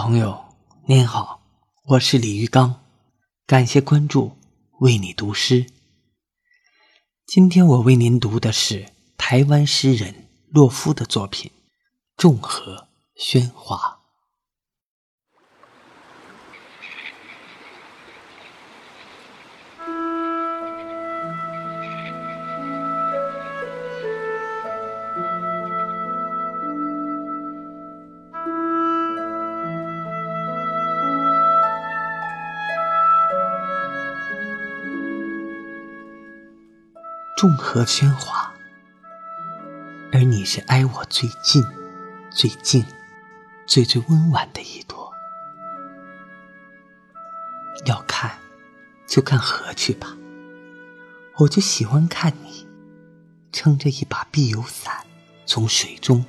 朋友您好，我是李玉刚，感谢关注，为你读诗。今天我为您读的是台湾诗人洛夫的作品《众和喧哗》。众和喧哗，而你是挨我最近、最近、最最温婉的一朵。要看，就看河去吧。我就喜欢看你，撑着一把碧油伞，从水中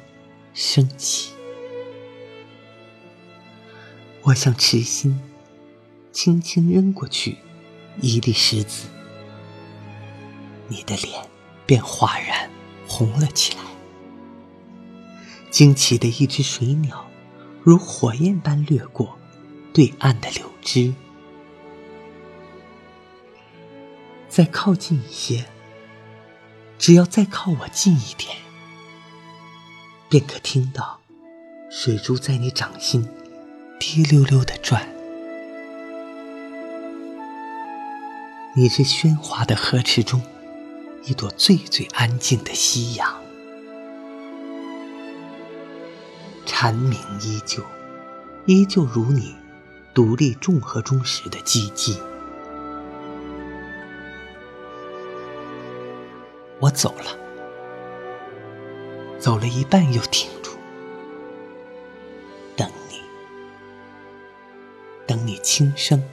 升起。我像痴心，轻轻扔过去一粒石子。你的脸便哗然红了起来。惊奇的一只水鸟，如火焰般掠过对岸的柳枝。再靠近一些，只要再靠我近一点，便可听到水珠在你掌心滴溜溜的转。你是喧哗的河池中。一朵最最安静的夕阳，蝉鸣依旧，依旧如你独立众河中时的寂寂。我走了，走了一半又停住，等你，等你轻声